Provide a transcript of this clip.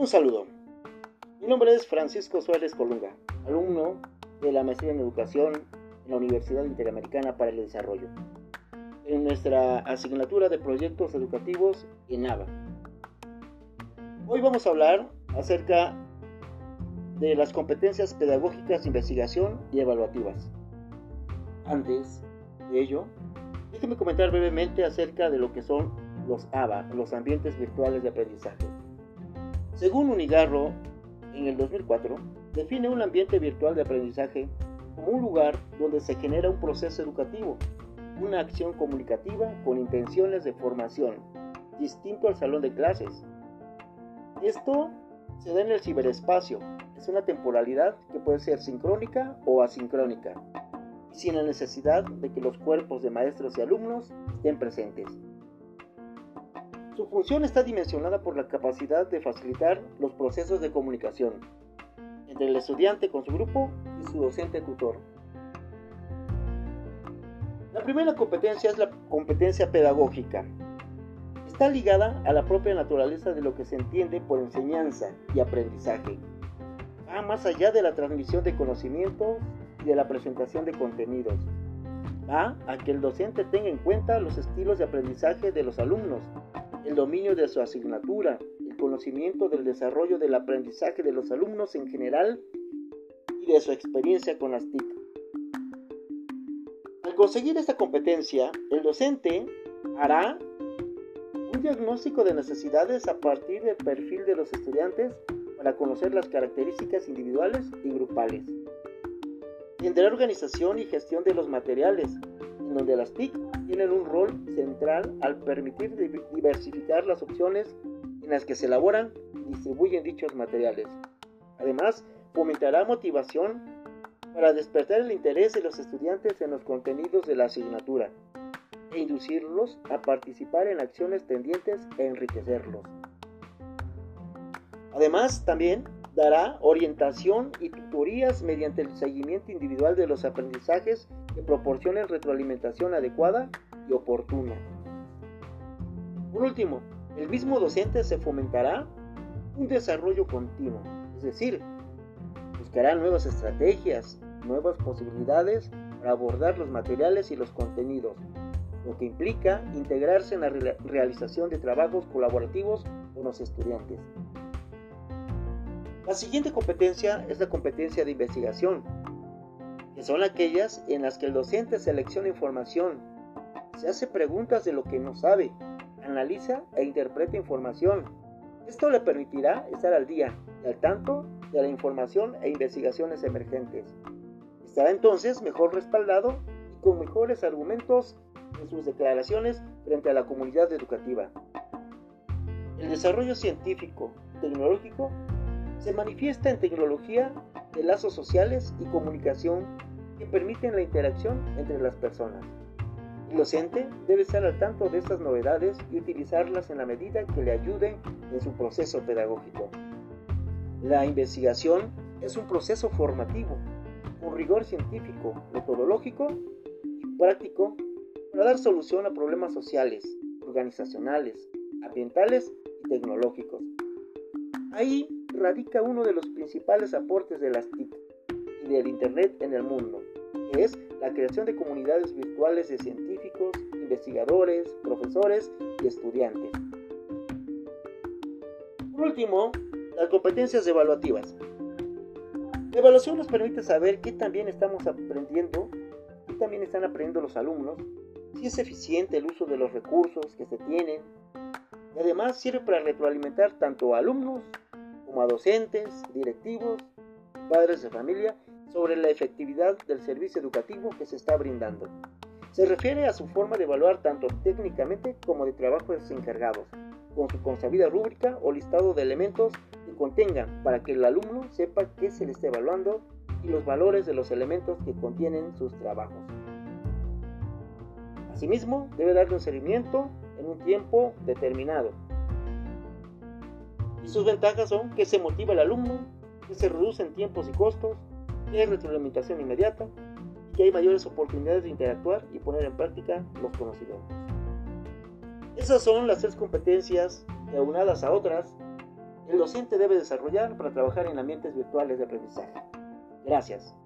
Un saludo. Mi nombre es Francisco Suárez Colunga, alumno de la maestría en educación en la Universidad Interamericana para el Desarrollo, en nuestra asignatura de proyectos educativos en ABA. Hoy vamos a hablar acerca de las competencias pedagógicas, investigación y evaluativas. Antes de ello, déjenme comentar brevemente acerca de lo que son los ABA, los ambientes virtuales de aprendizaje. Según Unigarro, en el 2004, define un ambiente virtual de aprendizaje como un lugar donde se genera un proceso educativo, una acción comunicativa con intenciones de formación, distinto al salón de clases. Esto se da en el ciberespacio, es una temporalidad que puede ser sincrónica o asincrónica, sin la necesidad de que los cuerpos de maestros y alumnos estén presentes. Su función está dimensionada por la capacidad de facilitar los procesos de comunicación entre el estudiante con su grupo y su docente tutor. La primera competencia es la competencia pedagógica. Está ligada a la propia naturaleza de lo que se entiende por enseñanza y aprendizaje. Va más allá de la transmisión de conocimientos y de la presentación de contenidos. Va a que el docente tenga en cuenta los estilos de aprendizaje de los alumnos el dominio de su asignatura, el conocimiento del desarrollo del aprendizaje de los alumnos en general y de su experiencia con las TIC. Al conseguir esta competencia, el docente hará un diagnóstico de necesidades a partir del perfil de los estudiantes para conocer las características individuales y grupales. Tendrá organización y gestión de los materiales, donde las TIC tienen un rol central al permitir diversificar las opciones en las que se elaboran y distribuyen dichos materiales. Además, fomentará motivación para despertar el interés de los estudiantes en los contenidos de la asignatura e inducirlos a participar en acciones tendientes a enriquecerlos. Además, también dará orientación y tutorías mediante el seguimiento individual de los aprendizajes que proporcionen retroalimentación adecuada y oportuna. Por último, el mismo docente se fomentará un desarrollo continuo, es decir, buscará nuevas estrategias, nuevas posibilidades para abordar los materiales y los contenidos, lo que implica integrarse en la realización de trabajos colaborativos con los estudiantes. La siguiente competencia es la competencia de investigación, que son aquellas en las que el docente selecciona información, se hace preguntas de lo que no sabe, analiza e interpreta información. Esto le permitirá estar al día y al tanto de la información e investigaciones emergentes. Estará entonces mejor respaldado y con mejores argumentos en sus declaraciones frente a la comunidad educativa. El desarrollo científico tecnológico se manifiesta en tecnología de lazos sociales y comunicación que permiten la interacción entre las personas. El docente debe estar al tanto de estas novedades y utilizarlas en la medida que le ayuden en su proceso pedagógico. La investigación es un proceso formativo, con rigor científico, metodológico y práctico para dar solución a problemas sociales, organizacionales, ambientales y tecnológicos. Ahí radica uno de los principales aportes de las TIC y del Internet en el mundo, que es la creación de comunidades virtuales de científicos, investigadores, profesores y estudiantes. Por último, las competencias evaluativas. La evaluación nos permite saber qué también estamos aprendiendo, qué también están aprendiendo los alumnos, si es eficiente el uso de los recursos que se tienen, y además sirve para retroalimentar tanto a alumnos como a docentes, directivos, padres de familia sobre la efectividad del servicio educativo que se está brindando. Se refiere a su forma de evaluar tanto técnicamente como de trabajos encargados, con su consabida rúbrica o listado de elementos que contengan para que el alumno sepa qué se le está evaluando y los valores de los elementos que contienen sus trabajos. Asimismo, debe darle un seguimiento en un tiempo determinado, sus ventajas son que se motiva al alumno, que se reducen tiempos y costos, que hay retroalimentación inmediata y que hay mayores oportunidades de interactuar y poner en práctica los conocimientos. Esas son las tres competencias que aunadas a otras el docente debe desarrollar para trabajar en ambientes virtuales de aprendizaje. Gracias.